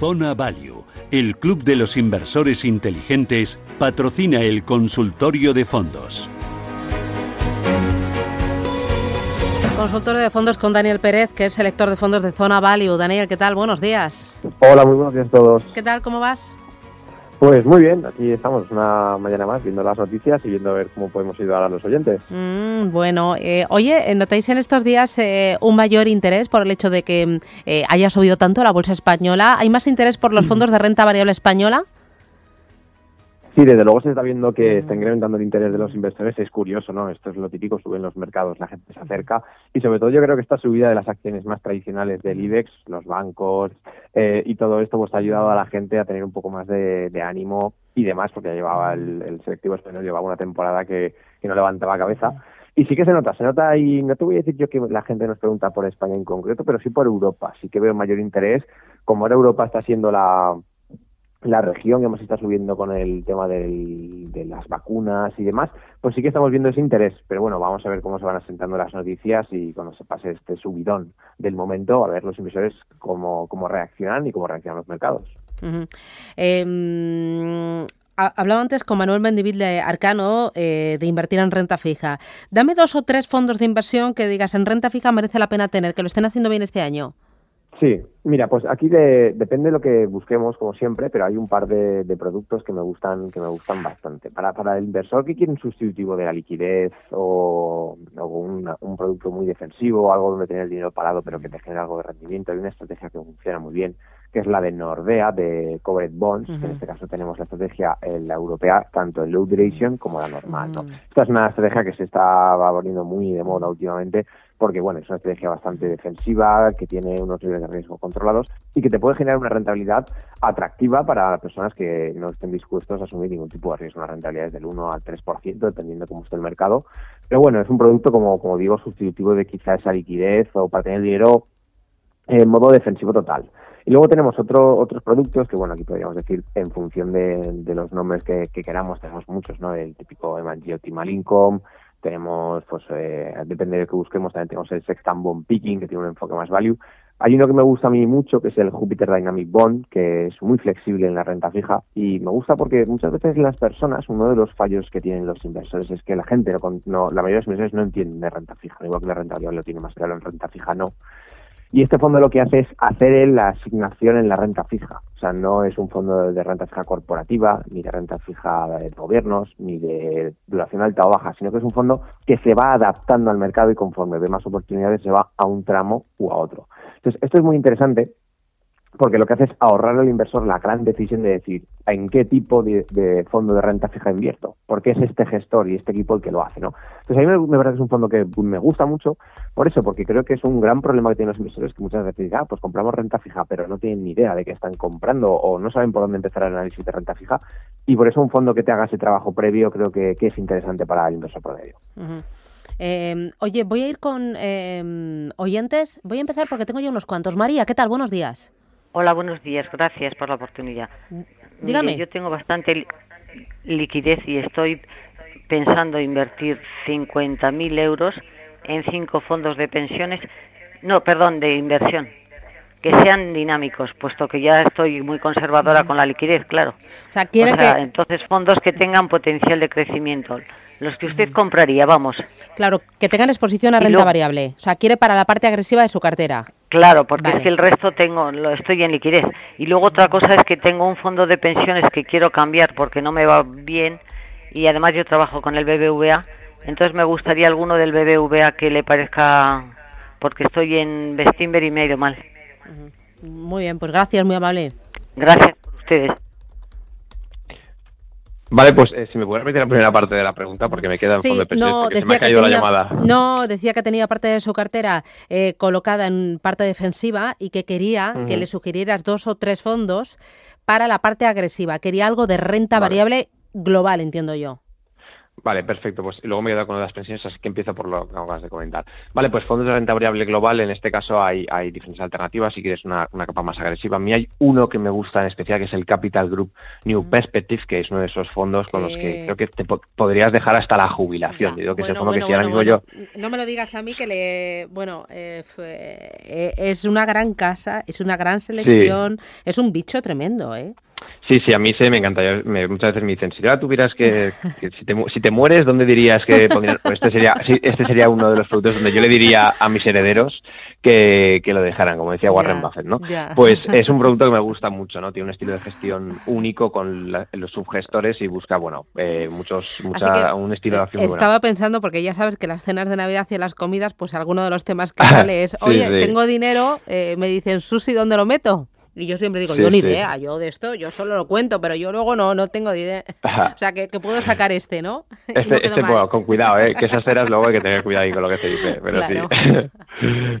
Zona Value, el club de los inversores inteligentes, patrocina el consultorio de fondos. Consultorio de fondos con Daniel Pérez, que es selector de fondos de Zona Value. Daniel, ¿qué tal? Buenos días. Hola, muy buenos días a todos. ¿Qué tal? ¿Cómo vas? Pues muy bien, aquí estamos una mañana más viendo las noticias y viendo a ver cómo podemos ayudar a los oyentes. Mm, bueno, eh, oye, ¿notáis en estos días eh, un mayor interés por el hecho de que eh, haya subido tanto la bolsa española? ¿Hay más interés por los fondos de renta variable española? Sí, desde luego se está viendo que está incrementando el interés de los inversores. Es curioso, ¿no? Esto es lo típico, suben los mercados, la gente se acerca. Y sobre todo yo creo que esta subida de las acciones más tradicionales del IBEX, los bancos eh, y todo esto, pues ha ayudado a la gente a tener un poco más de, ánimo y demás, porque ya llevaba el, selectivo español, llevaba una temporada que, que no levantaba cabeza. Y sí que se nota, se nota, y no te voy a decir yo que la gente nos pregunta por España en concreto, pero sí por Europa. Sí que veo mayor interés. Como ahora Europa está siendo la, la región que hemos estado subiendo con el tema del, de las vacunas y demás, pues sí que estamos viendo ese interés. Pero bueno, vamos a ver cómo se van asentando las noticias y cuando se pase este subidón del momento, a ver los inversores cómo, cómo reaccionan y cómo reaccionan los mercados. Em, hablaba antes con Manuel Mendivil de Arcano eh, de invertir en renta fija. Dame dos o tres fondos de inversión que digas en renta fija merece la pena tener, que lo estén haciendo bien este año. Sí, mira, pues aquí depende de lo que busquemos, como siempre, pero hay un par de, productos que me gustan, que me gustan bastante. Para, para el inversor que quiere un sustitutivo de la liquidez o, un producto muy defensivo, algo donde tener el dinero parado pero que te genere algo de rendimiento, hay una estrategia que funciona muy bien, que es la de Nordea, de Covered Bonds, que en este caso tenemos la estrategia la europea, tanto en low duration como la normal. ¿no? Mm. Esta es una estrategia que se está volviendo muy de moda últimamente porque bueno, es una estrategia bastante defensiva, que tiene unos niveles de riesgo controlados y que te puede generar una rentabilidad atractiva para las personas que no estén dispuestos a asumir ningún tipo de riesgo. Una rentabilidad del 1 al 3%, dependiendo de cómo esté el mercado. Pero bueno, es un producto, como, como digo, sustitutivo de quizá esa liquidez o para tener dinero en modo defensivo total. Y luego tenemos otro, otros productos que, bueno, aquí podríamos decir, en función de, los nombres que, queramos, tenemos muchos, ¿no? El típico Emanji Optimal Income, tenemos, pues, eh, depende de lo que busquemos, también tenemos el Sextant Bond Picking, que tiene un enfoque más value. Hay uno que me gusta a mí mucho, que es el Jupiter Dynamic Bond, que es muy flexible en la renta fija y me gusta porque muchas veces las personas, uno de los fallos que tienen los inversores es que la gente, no, la mayoría de los inversores no entienden de renta fija, igual que la renta variable lo tiene más claro, en renta fija no. Y este fondo lo que hace es hacer la asignación en la renta fija. O sea, no es un fondo de renta fija corporativa, ni de renta fija de gobiernos, ni de duración alta o baja, sino que es un fondo que se va adaptando al mercado y conforme ve más oportunidades se va a un tramo u a otro. Entonces, esto es muy interesante porque lo que hace es ahorrar al inversor la gran decisión de decir en qué tipo de, fondo de renta fija invierto, porque es este gestor y este equipo el que lo hace, ¿no? Entonces a mí me, parece que es un fondo que me gusta mucho, por eso, porque creo que es un gran problema que tienen los inversores que muchas veces dicen, ah, pues compramos renta fija, pero no tienen ni idea de qué están comprando o no saben por dónde empezar el análisis de renta fija, y por eso un fondo que te haga ese trabajo previo creo que, es interesante para el inversor promedio. Eh, oye, voy a ir con eh, oyentes. Voy a empezar porque tengo ya unos cuantos. María, ¿qué tal? Buenos días. Hola, buenos días. Gracias por la oportunidad. Dígame. yo tengo bastante liquidez y estoy pensando invertir 50.000 euros en cinco fondos de pensiones, no, perdón, de inversión, que sean dinámicos, puesto que ya estoy muy conservadora con la liquidez, claro. O sea, quiere que... entonces fondos que tengan potencial de crecimiento los que usted compraría, vamos. Claro, que tengan exposición a renta variable. O sea, quiere para la parte agresiva de su cartera. Claro, porque es que el resto tengo, lo estoy en liquidez. Y luego otra cosa es que tengo un fondo de pensiones que quiero cambiar porque no me va bien y además yo trabajo con el BBVA, entonces me gustaría alguno del BBVA que le parezca, porque estoy en Bestimber y me ha ido mal. Muy bien, pues gracias, muy amable. Gracias por ustedes. Vale, pues eh, si me puede repetir la primera parte de la pregunta, porque me queda fondo de no, porque se me ha caído la llamada. No, decía que tenía parte de su cartera eh, colocada en parte defensiva y que quería que le sugirieras dos o tres fondos para la parte agresiva. Quería algo de renta variable global, entiendo yo. Vale, perfecto. Pues luego me quedo con las pensiones, así que empiezo por lo que acabas de comentar. Vale, pues fondos de renta variable global, en este caso hay, hay diferentes alternativas. Si quieres una, una, capa más agresiva, a mí hay uno que me gusta en especial, que es el Capital Group New Perspective, que es uno de esos fondos con los que creo que te podrías dejar hasta la jubilación. Digo que es el fondo que si ahora mismo yo. No me lo digas a mí, que le. Bueno, eh, eh, es una gran casa, es una gran selección, es un bicho tremendo, ¿eh? Sí, sí, a mí sí me encanta. muchas veces me dicen, si ahora tuvieras que, si, te, si, te, mueres, ¿dónde dirías que pondrías? Pues este sería, este sería uno de los productos donde yo le diría a mis herederos que, que lo dejaran, como decía Warren Buffett, ¿no? Pues es un producto que me gusta mucho, ¿no? Tiene un estilo de gestión único con los subgestores y busca, bueno, eh, muchos, mucha, un estilo de acción Estaba pensando, porque ya sabes que las cenas de Navidad y las comidas, pues alguno de los temas que sale es, oye, tengo dinero, eh, me dicen, Susi, ¿dónde lo meto? Y yo siempre digo, yo ni idea, yo de esto, yo solo lo cuento, pero yo luego no, no tengo idea. o sea, que, puedo sacar este, ¿no? Este, este con cuidado, ¿eh? que esas ceras luego hay que tener cuidado ahí con lo que se dice, pero sí.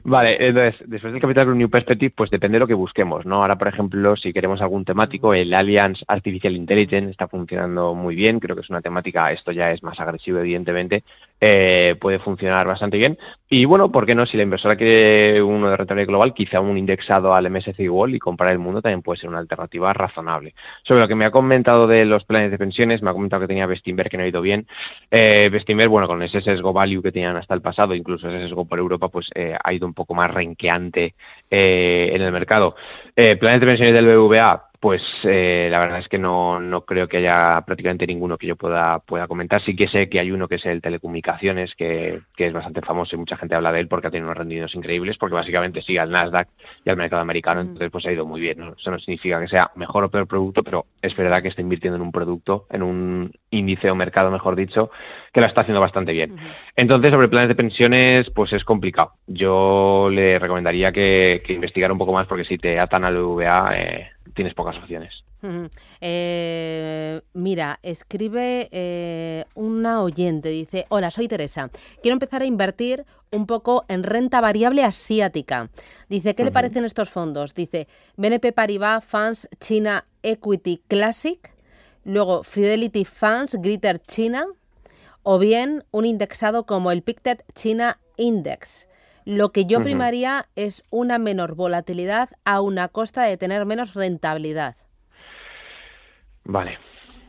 vale, entonces, después del Capital New Perspective, pues depende de lo que busquemos, ¿no? Ahora, por ejemplo, si queremos algún temático, el Alliance Artificial Intelligence está funcionando muy bien, creo que es una temática, esto ya es más agresivo, evidentemente, eh, puede funcionar bastante bien. Y bueno, ¿por qué no? Si la inversora quiere uno de rentabilidad global, quizá un indexado al MSCI World y comprar el mundo también puede ser una alternativa razonable. Sobre lo que me ha comentado de los planes de pensiones, me ha comentado que tenía Bestinver que no ha ido bien. Eh, Bestinver, bueno, con ese sesgo value que tenían hasta el pasado, incluso ese sesgo por Europa, pues eh, ha ido un poco más renqueante eh, en el mercado. planes de pensiones del BVA, pues eh, la verdad es que no, no creo que haya prácticamente ninguno que yo pueda, pueda comentar. Sí que sé que hay uno que es el telecomunicaciones, que, que es bastante famoso y mucha gente habla de él porque ha tenido unos rendidos increíbles, porque básicamente sigue al Nasdaq y al mercado americano, entonces pues ha ido muy bien. ¿no? Eso no significa que sea mejor o peor producto, pero es verdad que está invirtiendo en un producto, en un índice o mercado, mejor dicho, que lo está haciendo bastante bien. Entonces, sobre planes de pensiones, pues es complicado. Yo le recomendaría que, que investigara un poco más, porque si te atan al VA, eh, tienes pocas opciones. Eh, mira, escribe eh, una oyente, dice, hola, soy Teresa, quiero empezar a invertir un poco en renta variable asiática. Dice, ¿qué le parecen estos fondos? Dice, BNP Paribas Funds China Equity Classic, luego Fidelity Funds Greater China, o bien un indexado como el Pictet China Index. Lo que yo primaría es una menor volatilidad a una costa de tener menos rentabilidad. Vale,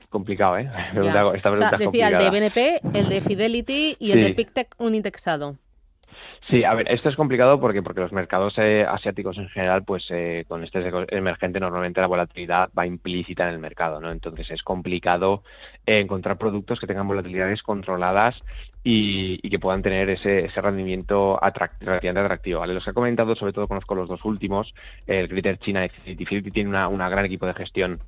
complicado, ¿eh? Esta pregunta decía el de BNP, el de Fidelity y el de PicTech un indexado. Sí, a ver, esto es complicado porque porque los mercados eh, asiáticos en general, pues eh, con este emergente normalmente la volatilidad va implícita en el mercado, ¿no? Entonces es complicado eh, encontrar productos que tengan volatilidades controladas y, que puedan tener ese, ese rendimiento relativamente atractivo. ¿vale? Los que he comentado, sobre todo conozco los dos últimos, el Greater China Fidelity tiene una, una gran equipo de gestión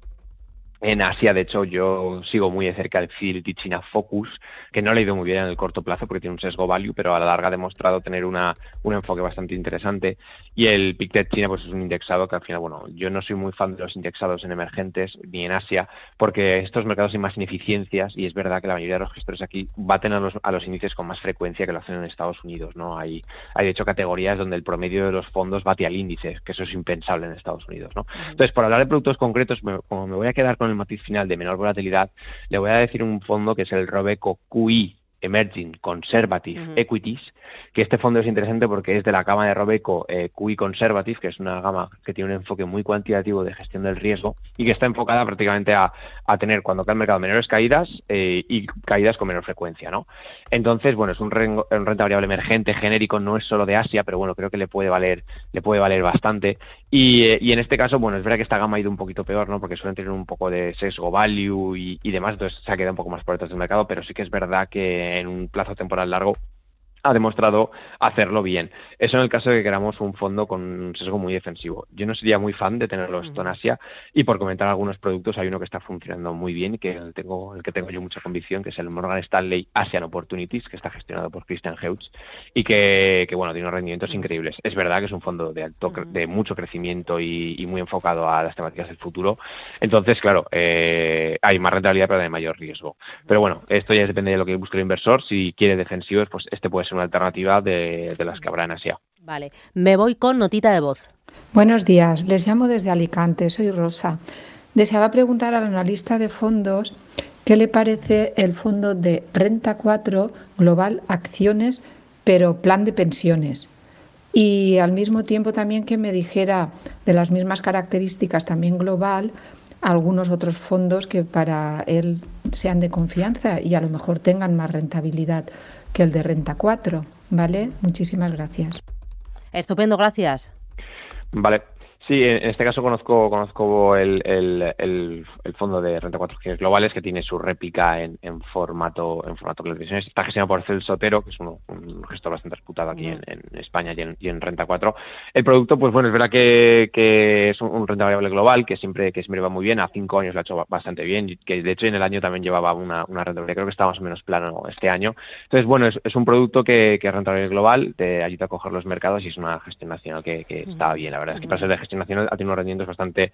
en Asia, de hecho, yo sigo muy de cerca el Fidelity China Focus, que no le ha ido muy bien en el corto plazo porque tiene un sesgo value, pero a la larga ha demostrado tener una, un enfoque bastante interesante. Y el PICTED China pues es un indexado que al final, bueno, yo no soy muy fan de los indexados en emergentes ni en Asia, porque estos mercados hay más ineficiencias y es verdad que la mayoría de los gestores aquí baten a los, a los índices con más frecuencia que lo hacen en Estados Unidos, ¿no? Hay, hay de hecho categorías donde el promedio de los fondos bate al índice, que eso es impensable en Estados Unidos, ¿no? Entonces, por hablar de productos concretos, como me voy a quedar con el matiz final de menor volatilidad, le voy a decir un fondo que es el Robeco QI Emerging Conservative Equities, que este fondo es interesante porque es de la gama de Robeco eh, QI Conservative, que es una gama que tiene un enfoque muy cuantitativo de gestión del riesgo y que está enfocada prácticamente a, tener cuando cae el mercado menores caídas eh, y caídas con menor frecuencia, ¿no? Entonces, bueno, es un, renta variable emergente, genérico, no es solo de Asia, pero bueno, creo que le puede valer, le puede valer bastante. Y, en este caso, bueno, es verdad que esta gama ha ido un poquito peor, ¿no? Porque suelen tener un poco de sesgo value y, y demás, entonces se ha quedado un poco más por detrás del mercado, pero sí que es verdad que en un plazo temporal largo ha demostrado hacerlo bien. Eso en el caso de que queramos un fondo con un sesgo muy defensivo. Yo no sería muy fan de tenerlo esto en Asia y por comentar algunos productos hay uno que está funcionando muy bien y que tengo, el que tengo yo mucha convicción, que es el Morgan Stanley Asian Opportunities, que está gestionado por Christian Heutz y que, bueno, tiene unos rendimientos increíbles. Es verdad que es un fondo de alto, de mucho crecimiento y, muy enfocado a las temáticas del futuro. Entonces, claro, eh, hay más rentabilidad pero hay mayor riesgo. Pero bueno, esto ya depende de lo que busque el inversor. Si quiere defensivos, pues este puede ser una alternativa de, las que habrá en Asia. Vale, me voy con notita de voz. Buenos días, les llamo desde Alicante, soy Rosa. Deseaba preguntar al analista de fondos ¿qué le parece el fondo de Renta 4 Global Acciones, pero plan de pensiones? Y al mismo tiempo también que me dijera de las mismas características también global, algunos otros fondos que para él sean de confianza y a lo mejor tengan más rentabilidad que el de Renta 4. ¿Vale? Muchísimas gracias. Estupendo, gracias. Vale, Sí, en este caso conozco conozco el, fondo de renta 4 globales que tiene su réplica en, formato en formato televisiones. Está gestionado por Celso Sotero, que es un gestor bastante reputado aquí en, España y en, renta 4. El producto, pues bueno, es verdad que, es un, renta variable global que siempre que siempre va muy bien. A cinco años lo ha hecho bastante bien, que de hecho en el año también llevaba una, una rentabilidad. Creo que está más o menos plano este año. Entonces, bueno, es, un producto que, que es rentable global, te ayuda a coger los mercados y es una gestión nacional que, está bien. La verdad es que para ser de gestión nacional ha tenido unos rendimientos bastante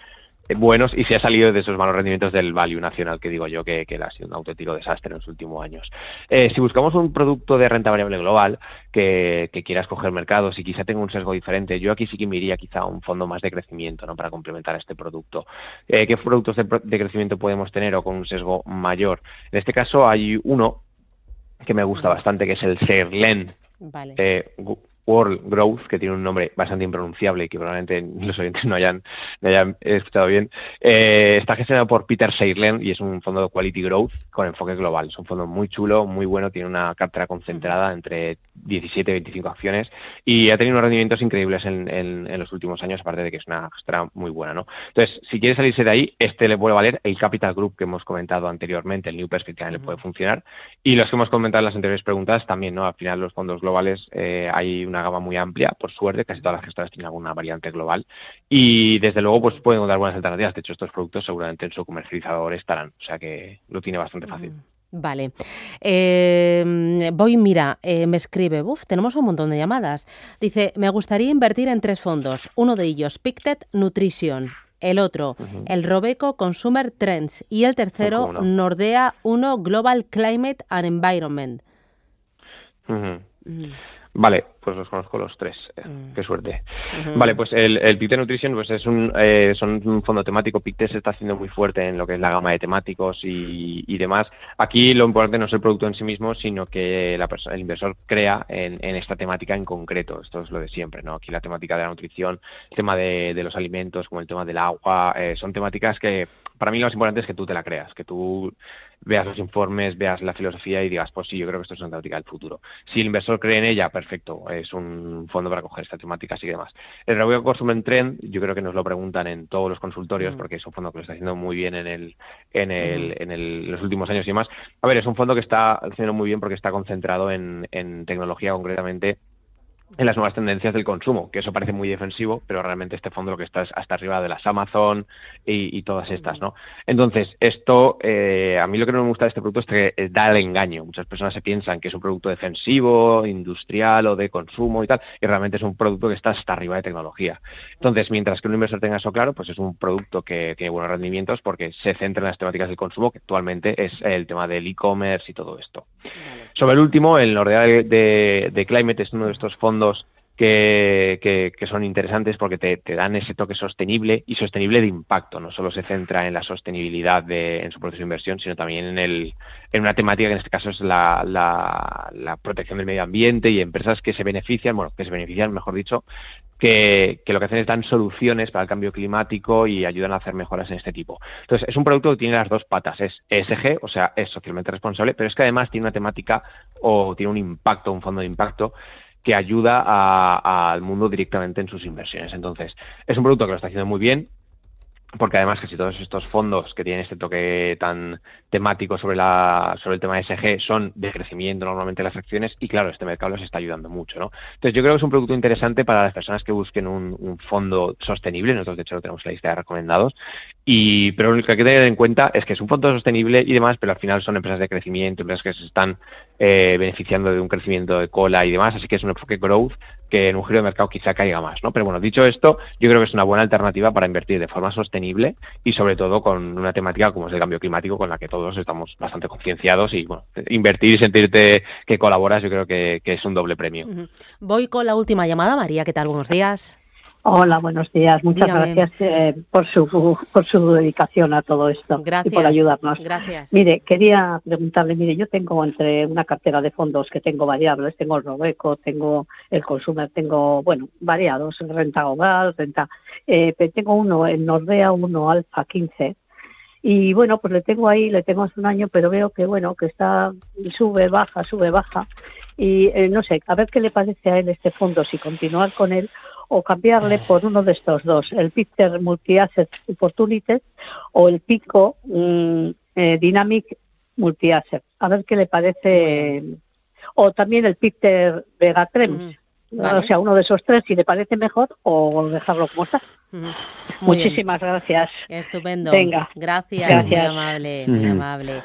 eh, buenos y se ha salido de esos malos rendimientos del value nacional que digo yo que, que ha sido un auténtico desastre en los últimos años. Eh, si buscamos un producto de renta variable global que, que, quiera escoger mercados y quizá tenga un sesgo diferente, yo aquí sí que me iría quizá a un fondo más de crecimiento ¿no? para complementar este producto. Eh, ¿Qué productos de, crecimiento podemos tener o con un sesgo mayor? En este caso hay uno que me gusta bastante que es el Serlen. Vale. World Growth, que tiene un nombre bastante impronunciable y que probablemente los oyentes no hayan, hayan escuchado bien, eh, está gestionado por Peter Seirlen y es un fondo de Quality Growth con enfoque global. Es un fondo muy chulo, muy bueno, tiene una cartera concentrada entre 17 y 25 acciones y ha tenido unos rendimientos increíbles en, en, los últimos años, aparte de que es una cartera muy buena. ¿no? Entonces, si quiere salirse de ahí, este le puede valer el Capital Group que hemos comentado anteriormente, el New Perspective le puede funcionar y los que hemos comentado en las anteriores preguntas también, ¿no? Al final los fondos globales eh, hay una gama muy amplia, por suerte, casi todas las gestoras tienen alguna variante global y desde luego pues pueden dar buenas alternativas. De hecho, estos productos seguramente en su comercializador estarán, o sea que lo tiene bastante fácil. Vale. Eh, voy, mira, eh, me escribe, uf, tenemos un montón de llamadas. Dice, me gustaría invertir en tres fondos. Uno de ellos, Pictet Nutrition. El otro, el Robeco Consumer Trends. Y el tercero, Nordea 1 Global Climate and Environment. Vale, pues los conozco los tres. Eh, mm. Qué suerte. Vale, pues el, el Pictet Nutrition pues es un, eh, son un fondo temático. Pictet se está haciendo muy fuerte en lo que es la gama de temáticos y, y demás. Aquí lo importante no es el producto en sí mismo, sino que la persona, el inversor crea en, en, esta temática en concreto. Esto es lo de siempre, ¿no? Aquí la temática de la nutrición, el tema de, de los alimentos, como el tema del agua, eh, son temáticas que para mí lo más importante es que tú te la creas, que tú veas los informes, veas la filosofía y digas, pues sí, yo creo que esto es una temática del futuro. Si el inversor cree en ella, perfecto, es un fondo para coger esta temática y demás. El Consumer Consumer Trend, yo creo que nos lo preguntan en todos los consultorios, mm. porque es un fondo que lo está haciendo muy bien en el, en el, en el, los últimos años y demás. A ver, es un fondo que está haciendo muy bien porque está concentrado en, en tecnología concretamente en las nuevas tendencias del consumo, que eso parece muy defensivo, pero realmente este fondo lo que está es hasta arriba de las Amazon y, todas estas, ¿no? Entonces, esto, eh, a mí lo que no me gusta de este producto es que eh, da el engaño. Muchas personas se piensan que es un producto defensivo, industrial o de consumo y tal, y realmente es un producto que está hasta arriba de tecnología. Entonces, mientras que un inversor tenga eso claro, pues es un producto que tiene buenos rendimientos porque se centra en las temáticas del consumo, que actualmente es el tema del e-commerce y todo esto. Sobre el último, el Nordea de, de Climate es uno de estos fondos que, son interesantes porque te, dan ese toque sostenible y sostenible de impacto. No solo se centra en la sostenibilidad de, en su proceso de inversión, sino también en, el, en una temática que en este caso es la, la, protección del medio ambiente y empresas que se benefician, bueno, que se benefician, mejor dicho, que, que, lo que hacen es dan soluciones para el cambio climático y ayudan a hacer mejoras en este tipo. Entonces, es un producto que tiene las dos patas, es ESG, o sea, es socialmente responsable, pero es que además tiene una temática o tiene un impacto, un fondo de impacto que ayuda al mundo directamente en sus inversiones. Entonces, es un producto que lo está haciendo muy bien, porque además casi todos estos fondos que tienen este toque tan temático sobre la sobre el tema SG son de crecimiento normalmente las acciones y claro este mercado les está ayudando mucho no entonces yo creo que es un producto interesante para las personas que busquen un, fondo sostenible. Nosotros de hecho lo tenemos en la lista de recomendados. Y pero lo que hay que tener en cuenta es que es un fondo sostenible y demás pero al final son empresas de crecimiento empresas que se están eh, beneficiando de un crecimiento de cola y demás. Así que es un enfoque growth que en un giro de mercado quizá caiga más, ¿no? Pero bueno, dicho esto, yo creo que es una buena alternativa para invertir de forma sostenible y sobre todo con una temática como es el cambio climático con la que todos estamos bastante concienciados y bueno, invertir y sentirte que colaboras yo creo que, es un doble premio. Voy con la última llamada, María, ¿qué tal? Buenos días. Hola, buenos días. Muchas gracias eh, por su por su dedicación a todo esto y por ayudarnos. Gracias. Mire, quería preguntarle, mire, yo tengo entre una cartera de fondos que tengo variables, tengo el Robeco, tengo el Consumer, tengo, bueno, variados, renta global, renta, eh, tengo uno en Nordea, uno Alfa 15, y bueno, pues le tengo ahí, le tengo hace un año, pero veo que bueno, que está, sube, baja, sube, baja, y eh, no sé, a ver qué le parece a él este fondo, si continuar con él o cambiarle por uno de estos dos, el Picter Multi-Asset Opportunities o el Pico mm, eh, Dynamic Multi-Asset. A ver qué le parece. O también el Picter Vega O sea, uno de esos tres, si le parece mejor, o dejarlo como está. Muchísimas gracias. Estupendo. Venga. Gracias, muy amable, muy amable.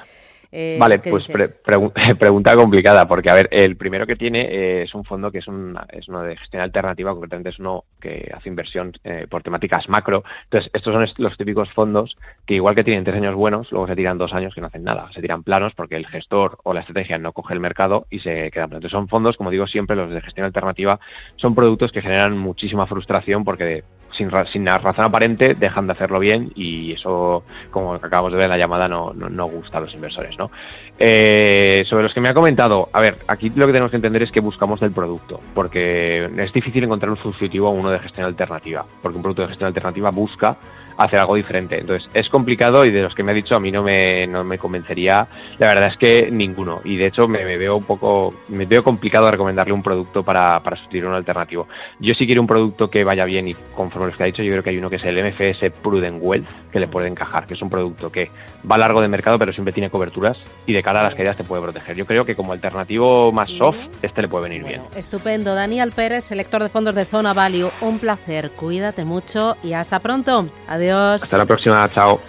Eh, vale, pues pregunta complicada, porque a ver, el primero que tiene eh, es un fondo que es, es uno de gestión alternativa, concretamente es uno que hace inversión eh, por temáticas macro. Entonces, estos son los típicos fondos que igual que tienen tres años buenos, luego se tiran dos años que no hacen nada, se tiran planos porque el gestor o la estrategia no coge el mercado y se quedan planos. Entonces, son fondos, como digo siempre, los de gestión alternativa, son productos que generan muchísima frustración porque sin, sin razón aparente dejan de hacerlo bien y eso, como acabamos de ver en la llamada, no, no, gusta a los inversores. ¿no? Eh, sobre los que me ha comentado, a ver, aquí lo que tenemos que entender es que buscamos del producto, porque es difícil encontrar un sustitutivo a uno de gestión alternativa, porque un producto de gestión alternativa busca hacer algo diferente. Entonces, es complicado y de los que me ha dicho a mí no me, no me convencería, la verdad es que ninguno. Y de hecho me, veo un poco, me veo complicado recomendarle un producto para, para sustituir un alternativo. Yo sí quiero un producto que vaya bien y conforme los que ha dicho, yo creo que hay uno que es el MFS Prudent Wealth, que le puede encajar, que es un producto que va largo de mercado pero siempre tiene coberturas y de cara a las caídas te puede proteger. Yo creo que como alternativo más soft, este le puede venir bien. Estupendo. Daniel Pérez, selector de fondos de Zona Value, un placer. Cuídate mucho y hasta pronto. Adiós. Hasta la próxima, chao.